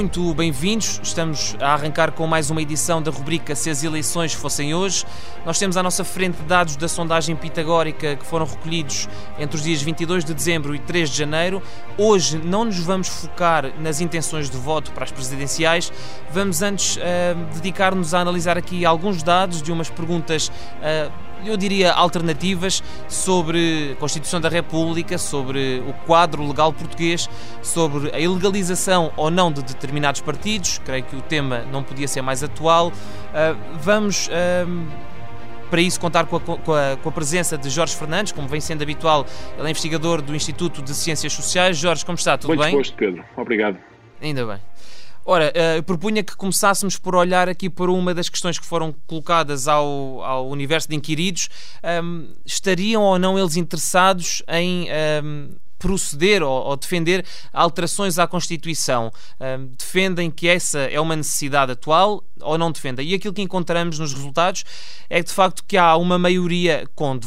Muito bem-vindos. Estamos a arrancar com mais uma edição da rubrica Se as eleições fossem hoje. Nós temos à nossa frente dados da sondagem pitagórica que foram recolhidos entre os dias 22 de dezembro e 3 de janeiro. Hoje não nos vamos focar nas intenções de voto para as presidenciais. Vamos antes uh, dedicar-nos a analisar aqui alguns dados de umas perguntas. Uh, eu diria, alternativas sobre a Constituição da República, sobre o quadro legal português, sobre a ilegalização ou não de determinados partidos. Creio que o tema não podia ser mais atual. Uh, vamos. Para isso, contar com a, com, a, com a, presença de Jorge Fernandes, como vem sendo habitual, ele é investigador do Instituto de Ciências Sociais. Jorge, como está? Tudo bem? Muito disposto, Pedro. Obrigado. Ainda bem. Ora, eh, eu propunha que começássemos por olhar aqui para uma das questões que foram colocadas ao, ao universo de inquiridos. Um, estariam ou não eles interessados em. Um, proceder ou, ou, defender alterações à Constituição. Defendem que essa é uma necessidade atual ou não defendem? E aquilo que encontramos nos resultados é de facto, que há uma maioria com,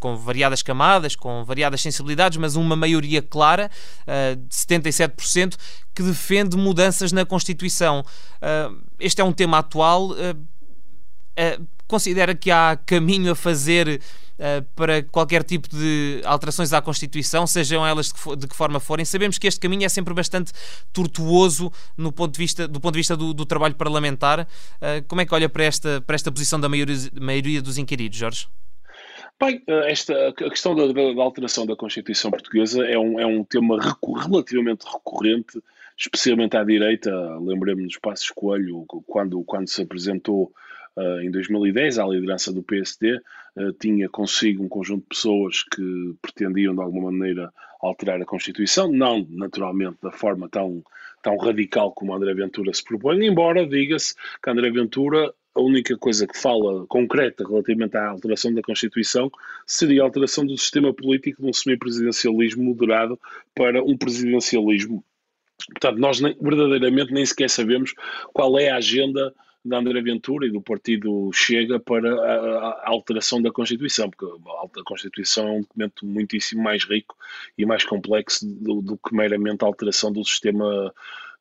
com variadas camadas, com variadas sensibilidades, mas uma maioria clara, uh, de 77%, que defende mudanças na Constituição. Uh, este é um tema atual. Uh, considera que há caminho a fazer uh, para qualquer tipo de alterações à Constituição, sejam elas de que, de que, forma forem. Sabemos que este caminho é sempre bastante tortuoso no ponto de vista, do ponto de vista do, do trabalho parlamentar. Uh, como é que olha para esta, para esta posição da maioria, maioria dos inquiridos, Jorge? Bem, eh, esta, a questão da, da, alteração da Constituição Portuguesa é um, é um tema relativamente recorrente, especialmente à direita. Lembremos nos Passos Coelho, quando, quando se apresentou em 2010 à liderança do PSD, uh, tinha consigo um conjunto de pessoas que pretendiam de alguma maneira alterar a Constituição, não naturalmente da forma tão, tão radical como André Ventura se propõe, embora diga-se que André Ventura a única coisa que fala concreta relativamente à alteração da Constituição seria a alteração do sistema político de um semipresidencialismo moderado para um presidencialismo. Portanto, nós nem, verdadeiramente nem sequer sabemos qual é a agenda da André Ventura e do partido Chega para a, a, alteração da Constituição, porque a Constituição é um documento muitíssimo mais rico e mais complexo do, do que meramente a alteração do sistema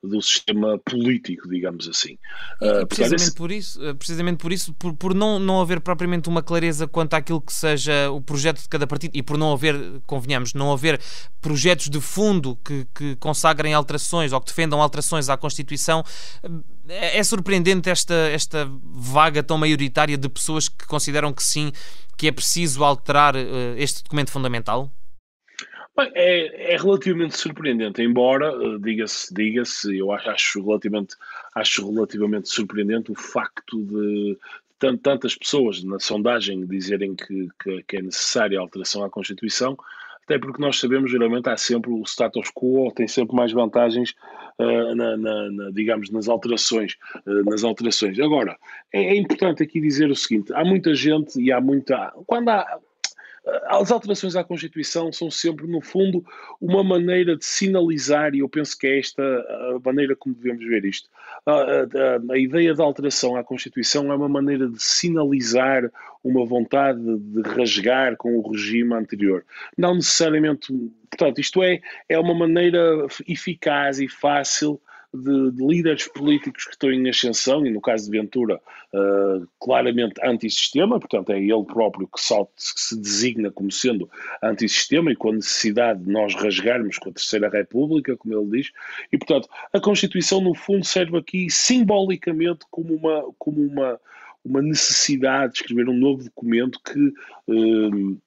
do sistema político, digamos assim. Uh, precisamente por isso, ah, precisamente por isso, por, por não, não haver propriamente uma clareza quanto àquilo que seja o projeto de cada partido e por não haver, convenhamos, não haver projetos de fundo que, que consagrem alterações ou que defendam alterações à Constituição, é, é surpreendente esta, esta vaga tão maioritária de pessoas que consideram que sim, que é preciso alterar uh, este documento fundamental? Bem, é, é, relativamente surpreendente, embora, uh, diga-se, diga-se, eu acho, acho, relativamente, acho relativamente surpreendente o facto de tantas pessoas na sondagem dizerem que, que, que é necessária a alteração à Constituição, até porque nós sabemos, geralmente, há sempre o status quo, tem sempre mais vantagens, uh, na, na, na, digamos, nas alterações. Uh, nas alterações. Agora, é, é, importante aqui dizer o seguinte: há muita gente e há muita. Quando há, as alterações à Constituição são sempre, no fundo, uma maneira de sinalizar, e eu penso que é esta a maneira como devemos ver isto. A, a, a ideia da alteração à Constituição é uma maneira de sinalizar uma vontade de rasgar com o regime anterior. Não necessariamente. Portanto, isto é, é uma maneira eficaz e fácil de, de, líderes políticos que estão em ascensão, e no caso de Ventura, uh, claramente antissistema, portanto é ele próprio que, salta, que se designa como sendo antissistema e com a necessidade de nós rasgarmos com a Terceira República, como ele diz, e portanto a Constituição no fundo serve aqui simbolicamente como uma, como uma, uma necessidade de escrever um novo documento que uh,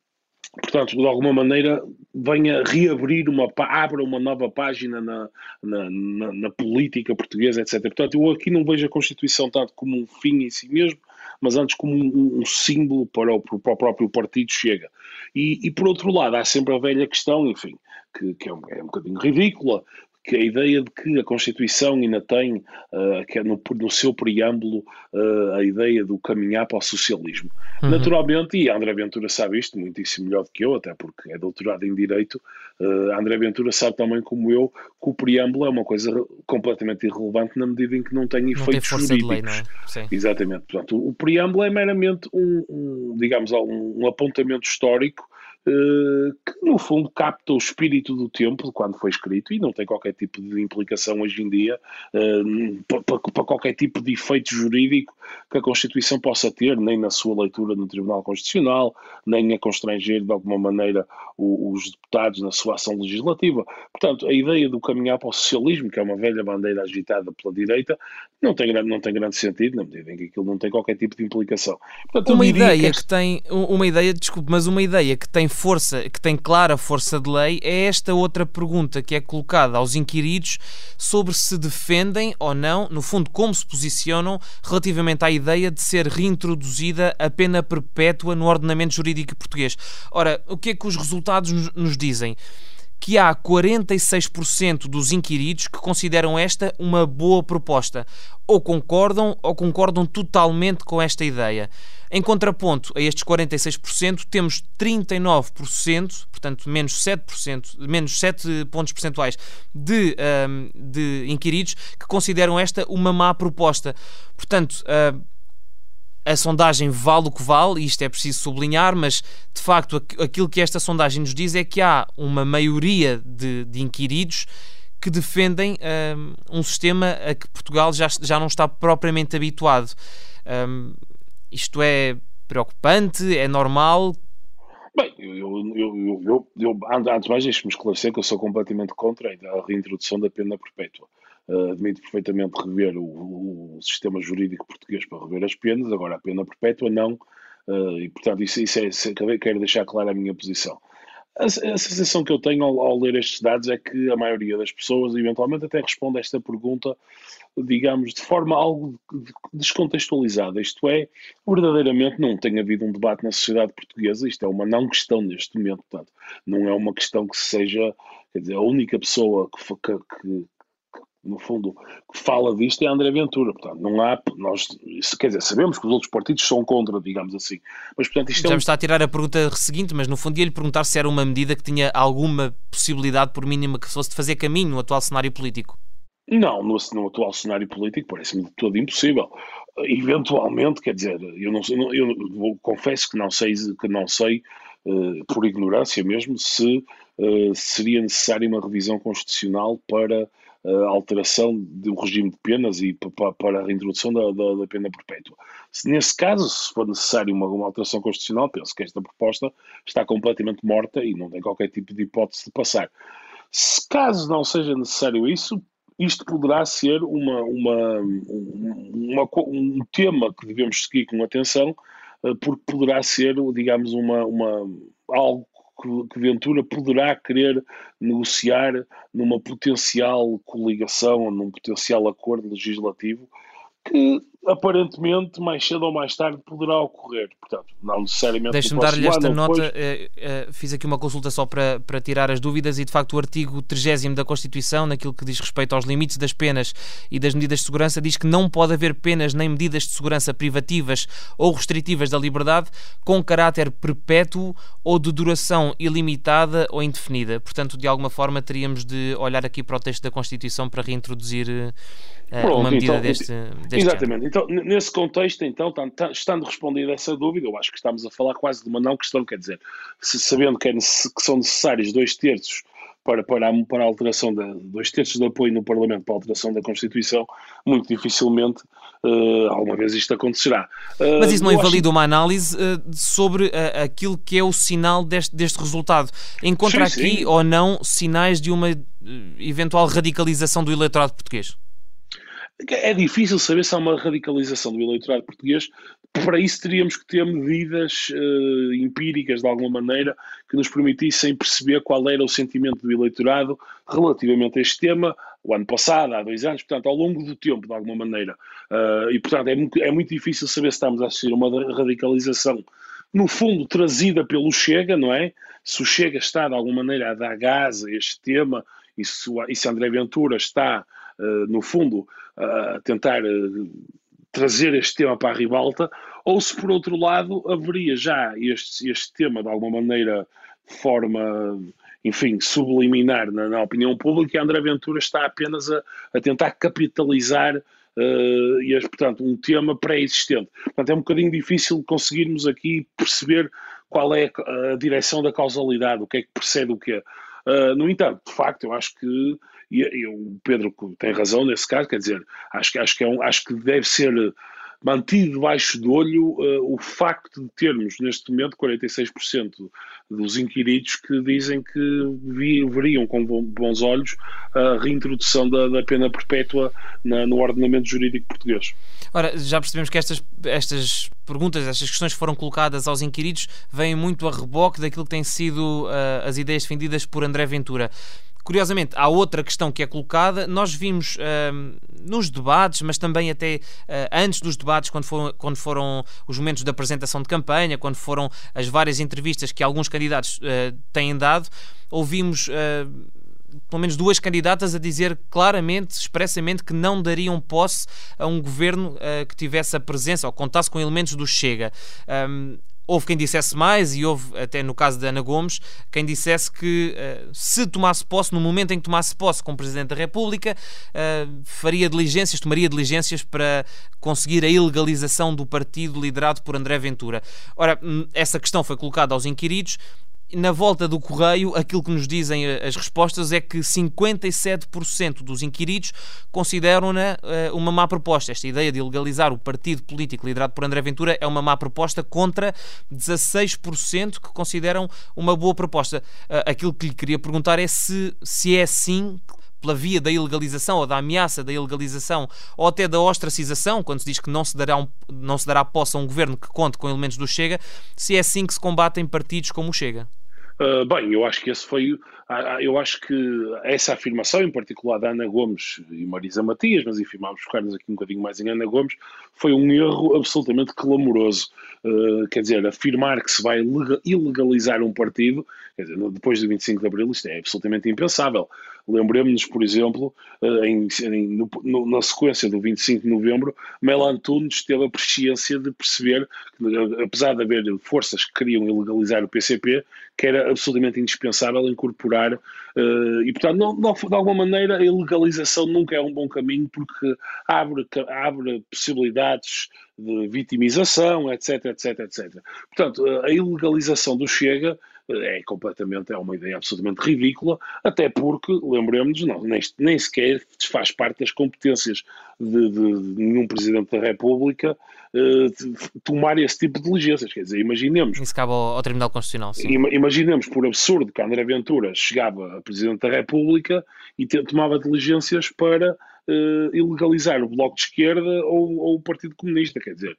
portanto, de alguma maneira, venha reabrir uma, abra uma nova página na, na, na, na, política portuguesa, etc. Portanto, eu aqui não vejo a Constituição tanto como um fim em si mesmo, mas antes como um, um símbolo para o, para o, próprio partido Chega. E, e, por outro lado, há sempre a velha questão, enfim, que, que é, um, é um bocadinho ridícula, que a ideia de que a Constituição ainda tem, uh, que é no, no, seu preâmbulo, uh, a ideia do caminhar para o socialismo. Uhum. Naturalmente, e André Ventura sabe isto muitíssimo melhor do que eu, até porque é doutorado em Direito, uh, André Ventura sabe também como eu que o preâmbulo é uma coisa completamente irrelevante na medida em que não tem efeitos não tem jurídicos. Lei, é? Exatamente. Portanto, o preâmbulo é meramente um, um digamos, um, um apontamento histórico que no fundo capta o espírito do tempo de quando foi escrito e não tem qualquer tipo de implicação hoje em dia eh, para qualquer tipo de efeito jurídico que a Constituição possa ter, nem na sua leitura no Tribunal Constitucional, nem a constranger de alguma maneira os deputados na sua ação legislativa. Portanto, a ideia do caminhar para o socialismo, que é uma velha bandeira agitada pela direita, não tem, não tem grande sentido, na medida em que aquilo não tem qualquer tipo de implicação. Portanto, uma ideia que, este... que tem, uma ideia, desculpe, mas uma ideia que tem força, que tem clara força de lei, é esta outra pergunta que é colocada aos inquiridos sobre se defendem ou não, no fundo, como se posicionam relativamente à ideia de ser reintroduzida a pena perpétua no ordenamento jurídico português. Ora, o que é que os resultados nos dizem? Que há 46% dos inquiridos que consideram esta uma boa proposta. Ou concordam ou concordam totalmente com esta ideia. Em contraponto a estes 46%, temos 39%, portanto menos 7%, menos 7 pontos percentuais de, um, de inquiridos que consideram esta uma má proposta. Portanto, uh, a sondagem vale o que vale, e isto é preciso sublinhar, mas de facto aquilo que esta sondagem nos diz é que há uma maioria de, de inquiridos que defendem um, um, sistema a que Portugal já, já não está propriamente habituado. Um, isto é preocupante? É normal? Bem, eu, eu, eu, eu, antes de mais deixe-me esclarecer que eu sou completamente contra a reintrodução da pena perpétua. Uh, admito perfeitamente rever o, o, sistema jurídico português para rever as penas, agora a pena perpétua não, uh, e portanto isso, isso é, isso é, quero deixar clara a minha posição. A, a sensação que eu tenho ao, ao, ler estes dados é que a maioria das pessoas eventualmente até responde a esta pergunta digamos, de forma algo descontextualizada. Isto é, verdadeiramente não tem havido um debate na sociedade portuguesa, isto é uma não questão neste momento, portanto, não é uma questão que seja, quer dizer, a única pessoa que, que no fundo, que fala disto é André Ventura. Portanto, não há, nós, quer dizer, sabemos que os outros partidos são contra, digamos assim. Mas, portanto, isto Já é um... me está a tirar a pergunta seguinte, mas no fundo ia-lhe perguntar se era uma medida que tinha alguma possibilidade, por mínima que fosse, de fazer caminho no atual cenário político. Não, no, no atual cenário político parece-me de todo impossível. Eventualmente, quer dizer, eu não eu, eu confesso que não sei, que não sei uh, por ignorância mesmo, se uh, seria necessária uma revisão constitucional para alteração do regime de penas e para, a reintrodução da, da, da, pena perpétua. Se, nesse caso, se for necessário uma, uma alteração constitucional, penso que esta proposta está completamente morta e não tem qualquer tipo de hipótese de passar. Se caso não seja necessário isso, isto poderá ser uma, uma, uma, um tema que devemos seguir com atenção, eh, porque poderá ser, digamos, uma, uma, algo que, Ventura poderá querer negociar numa potencial coligação ou num potencial acordo legislativo que aparentemente mais cedo ou mais tarde poderá ocorrer. Portanto, não necessariamente. Deixe-me dar-lhe esta nota. Depois... Eh, eh, fiz aqui uma consulta só para, para tirar as dúvidas e, de facto, o artigo 30 da Constituição, naquilo que diz respeito aos limites das penas e das medidas de segurança, diz que não pode haver penas nem medidas de segurança privativas ou restritivas da liberdade com caráter perpétuo ou de duração ilimitada ou indefinida. Portanto, de alguma forma, teríamos de olhar aqui para o texto da Constituição para reintroduzir uh, Pronto, uma medida então, deste, deste Exatamente. Então, nesse contexto, então, estando respondida essa dúvida, eu acho que estamos a falar quase de uma não questão, quer dizer, se, sabendo que, é, que são necessários dois terços para, para, a, para a alteração de dois terços de apoio no Parlamento para a alteração da Constituição, muito dificilmente uh, alguma vez isto acontecerá. Uh, Mas isso não invalida acho... uma análise uh, sobre aquilo que é o sinal deste, deste resultado. Encontra sim, aqui sim. ou não sinais de uma eventual radicalização do eleitorado português? É difícil saber se há uma radicalização do eleitorado português. Para isso teríamos que ter medidas uh, empíricas, de alguma maneira, que nos permitissem perceber qual era o sentimento do eleitorado relativamente a este tema, o ano passado, há dois anos, portanto, ao longo do tempo, de alguma maneira. Uh, e, portanto, é muito, é muito difícil saber se estamos a assistir a uma radicalização, no fundo, trazida pelo Chega, não é? Se o Chega está, de alguma maneira, a dar gás a este tema, e se, e se André Ventura está eh, no fundo, a tentar eh, trazer este tema para a ribalta, ou se por outro lado haveria já este, este tema de alguma maneira de forma, enfim, subliminar na, na opinião pública e André Ventura está apenas a, a tentar capitalizar uh, e, portanto, um tema pré-existente. Portanto, é um bocadinho difícil conseguirmos aqui perceber qual é a direção da causalidade, o que é que precede o quê. Uh, no entanto, de facto, eu acho que e, e, o Pedro tem razão nesse caso, quer dizer, acho, acho, que, é um, acho que deve ser mantido debaixo do olho uh, o facto de termos neste momento 46% dos inquiridos que dizem que veriam com bons olhos a reintrodução da, da pena perpétua na, no ordenamento jurídico português. Ora, já percebemos que estas, estas perguntas, estas questões que foram colocadas aos inquiridos vêm muito a reboque daquilo que têm sido uh, as ideias defendidas por André Ventura. Curiosamente, há outra questão que é colocada. Nós vimos uh, nos debates, mas também até uh, antes dos debates, quando foram, quando foram os momentos da apresentação de campanha, quando foram as várias entrevistas que alguns candidatos uh, têm dado, ouvimos pelo menos duas candidatas a dizer claramente, expressamente, que não dariam posse a um governo uh, que tivesse a presença ou contasse com elementos do Chega. Um, Houve quem dissesse mais, e houve até no caso da Ana Gomes, quem dissesse que uh, se tomasse posse, no momento em que tomasse posse como Presidente da República, uh, faria diligências, tomaria diligências para conseguir a ilegalização do partido liderado por André Ventura. Ora, hum, essa questão foi colocada aos inquiridos na volta do correio, aquilo que nos dizem eh, as respostas é que 57% dos inquiridos consideram-na uh, uma má proposta. Esta ideia de legalizar o partido político liderado por André Ventura é uma má proposta contra 16% que consideram uma boa proposta. Uh, aquilo que lhe queria perguntar é se, se é assim pela via da ilegalização ou da ameaça da ilegalização ou até da ostracização, quando se diz que não se dará, um, não se dará posse a um governo que conte com elementos do Chega, se é assim que se combatem partidos como o Chega. Uh, bem, eu acho que esse foi. Eu acho que essa afirmação, em particular da Ana Gomes e Marisa Matias, mas enfim, vamos focar-nos aqui um bocadinho mais em Ana Gomes, foi um erro absolutamente clamoroso. Uh, quer dizer, afirmar que se vai ilegalizar um partido, quer dizer, depois do 25 de Abril, isto é absolutamente impensável. Lembremos-nos, por exemplo, uh, em, em, no, no, na sequência do 25 de Novembro, Mel Antunes teve a presciência de perceber que, apesar de haver forças que queriam ilegalizar o PCP, que era absolutamente indispensável incorporar, uh, e portanto, não, não, de alguma maneira, a ilegalização nunca é um bom caminho porque abre, abre possibilidades de vitimização, etc, etc, etc. Portanto, a ilegalização do Chega é completamente, é uma ideia absolutamente ridícula, até porque, lembremos-nos, não, nem, nem sequer faz parte das competências de, de, de nenhum Presidente da República uh, tomar esse tipo de diligências. Quer dizer, imaginemos. Isso cabe ao, ao Tribunal Constitucional. Sim. Imaginemos, por absurdo, que André Ventura chegava a Presidente da República e tomava diligências para uh, ilegalizar o Bloco de Esquerda ou, ou, o Partido Comunista, quer dizer,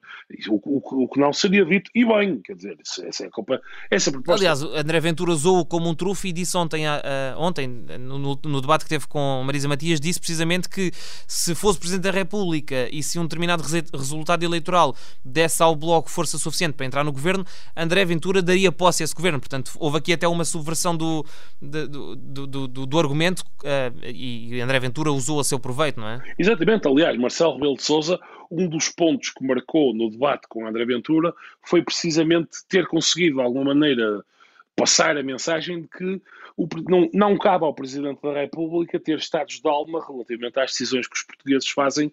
o, o, o, que não seria dito, e bem, quer dizer, essa é a culpa, essa proposta... Aliás, André Ventura usou-o como um trufo e disse ontem, uh, ontem no, no, debate que teve com Marisa Matias, disse precisamente que se fosse Presidente da República e se um determinado resultado eleitoral desse ao Bloco força suficiente para entrar no governo, André Ventura daria posse a esse governo, portanto, houve aqui até uma subversão do, do, do, do, do argumento uh, e André Ventura usou a seu proveito, não é? Exatamente, aliás, Marcelo Rebelo de Sousa, um dos pontos que marcou no debate com André Ventura foi precisamente ter conseguido, de alguma maneira, passar a mensagem de que o, não, não cabe ao Presidente da República ter estados de alma relativamente às decisões que os portugueses fazem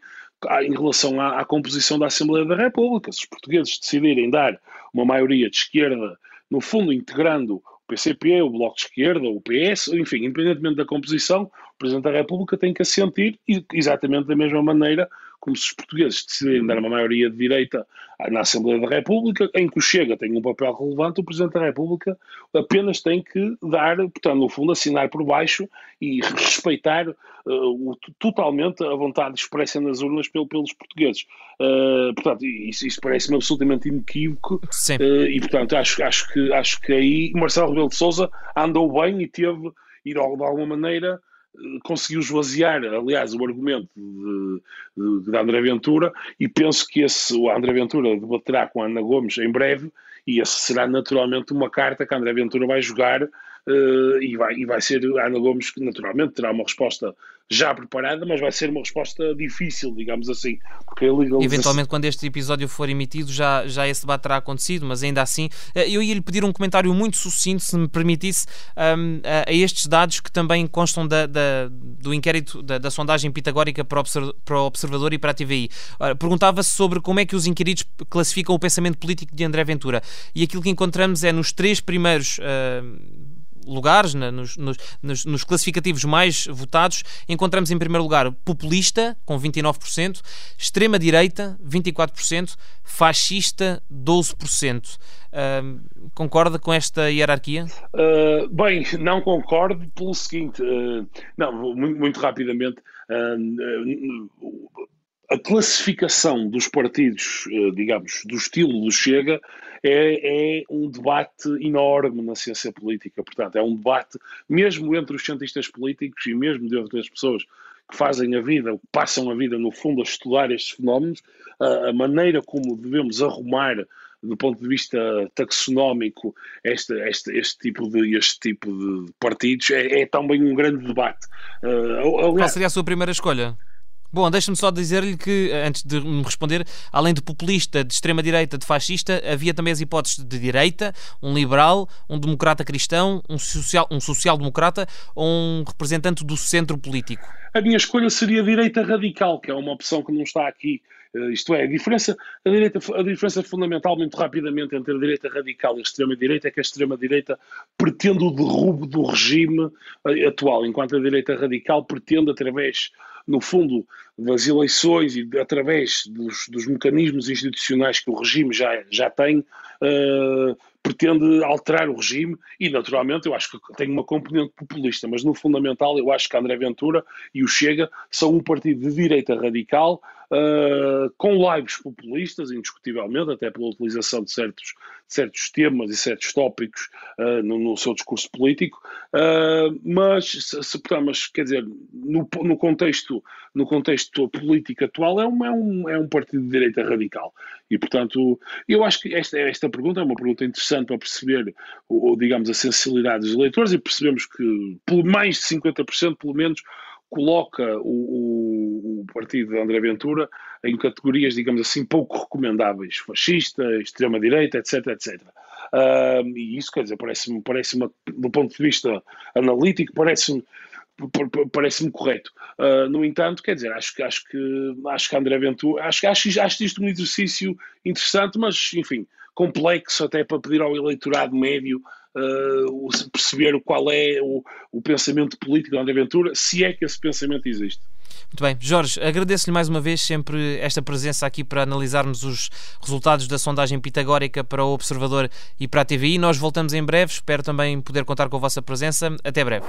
em relação à, à composição da Assembleia da República. Se os portugueses decidirem dar uma maioria de esquerda, no fundo integrando PCP, o Bloco de Esquerda, o PS, enfim, independentemente da composição, o Presidente da República tem que assentir exatamente da mesma maneira como se os portugueses decidirem dar uma maioria de direita na Assembleia da República, em que o Chega tem um papel relevante, o Presidente da República apenas tem que dar, portanto, no fundo, assinar por baixo e respeitar uh, o, totalmente a vontade expressa nas urnas pelo, pelos portugueses. Uh, portanto, isso, isso parece-me absolutamente inequívoco uh, e, portanto, acho, acho, que, acho que aí Marcelo Rebelo de Sousa andou bem e teve, e de alguma maneira, conseguiu esvaziar, aliás, o argumento de, de, de, André Ventura e penso que esse, o André Ventura debaterá com a Ana Gomes em breve e essa será naturalmente uma carta que André Ventura vai jogar uh, e, vai, e vai ser a Ana Gomes que naturalmente terá uma resposta já preparada, mas vai ser uma resposta difícil, digamos assim. Porque Eventualmente, quando este episódio for emitido, já, já esse debate terá acontecido, mas ainda assim, eh, eu ia lhe pedir um comentário muito sucinto, se me permitisse, um, a, a, estes dados que também constam da, da do inquérito, da, da, sondagem pitagórica para, para o Observador e para a TVI. Perguntava-se sobre como é que os inquiridos classificam o pensamento político de André Ventura. E aquilo que encontramos é nos três primeiros. Uh, lugares, na, nos, nos, nos, classificativos mais votados, encontramos em primeiro lugar populista, com 29%, extrema-direita, 24%, fascista, 12%. Uh, concorda com esta hierarquia? Uh, bem, não concordo pelo seguinte, uh, não, muito, muito rapidamente, a classificação dos partidos, digamos, do estilo do Chega, é, é, um debate enorme na ciência política. Portanto, é um debate, mesmo entre os cientistas políticos e mesmo dentro das pessoas que fazem a vida, que passam a vida, no fundo, a estudar estes fenómenos, a, maneira como devemos arrumar do ponto de vista taxonómico este, este, este, tipo, de, este tipo de partidos é, é também um grande debate. Uh, Qual seria a sua primeira escolha? Bom, deixa-me só dizer-lhe que, antes de me responder, além de populista, de extrema-direita, de fascista, havia também as hipóteses de direita, um liberal, um democrata cristão, um social-democrata um social ou um representante do centro político. A minha escolha seria direita radical, que é uma opção que não está aqui. Uh, isto é, a diferença, a, direita, a diferença fundamental, muito rapidamente, entre a direita radical e a extrema-direita é que a extrema-direita pretende o derrubo do regime uh, atual, enquanto a direita radical pretende, através no fundo, das eleições e através dos, dos mecanismos institucionais que o regime já, já tem, uh, pretende alterar o regime e, naturalmente, eu acho que tem uma componente populista, mas no fundamental eu acho que André Ventura e o Chega são um partido de direita radical uh, com lives populistas, indiscutivelmente, até pela utilização de certos, certos temas e certos tópicos uh, no, no, seu discurso político, uh, mas, se, se, mas, quer dizer, no, no, contexto, no contexto político atual, é um, é, um, é um partido de direita radical. E, portanto, eu acho que esta, esta pergunta é uma pergunta interessante para perceber, ou, digamos, a sensibilidade dos eleitores e percebemos que, por mais de 50%, pelo menos, coloca o, o, o, partido de André Ventura em categorias, digamos assim, pouco recomendáveis, fascista, extrema-direita, etc, etc. E isso, quer dizer, parece-me, parece do ponto de vista analítico, parece-me parece-me correto. Uh, no entanto, quer dizer, acho que acho que acho que André Ventura, acho que acho, acho isto um exercício interessante, mas enfim, complexo até para pedir ao eleitorado médio uh, perceber qual é o, o pensamento político de André Ventura, se é que esse pensamento existe. Muito bem, Jorge, agradeço-lhe mais uma vez sempre esta presença aqui para analisarmos os resultados da sondagem pitagórica para o Observador e para a TVI. Nós voltamos em breve, espero também poder contar com a vossa presença. Até breve.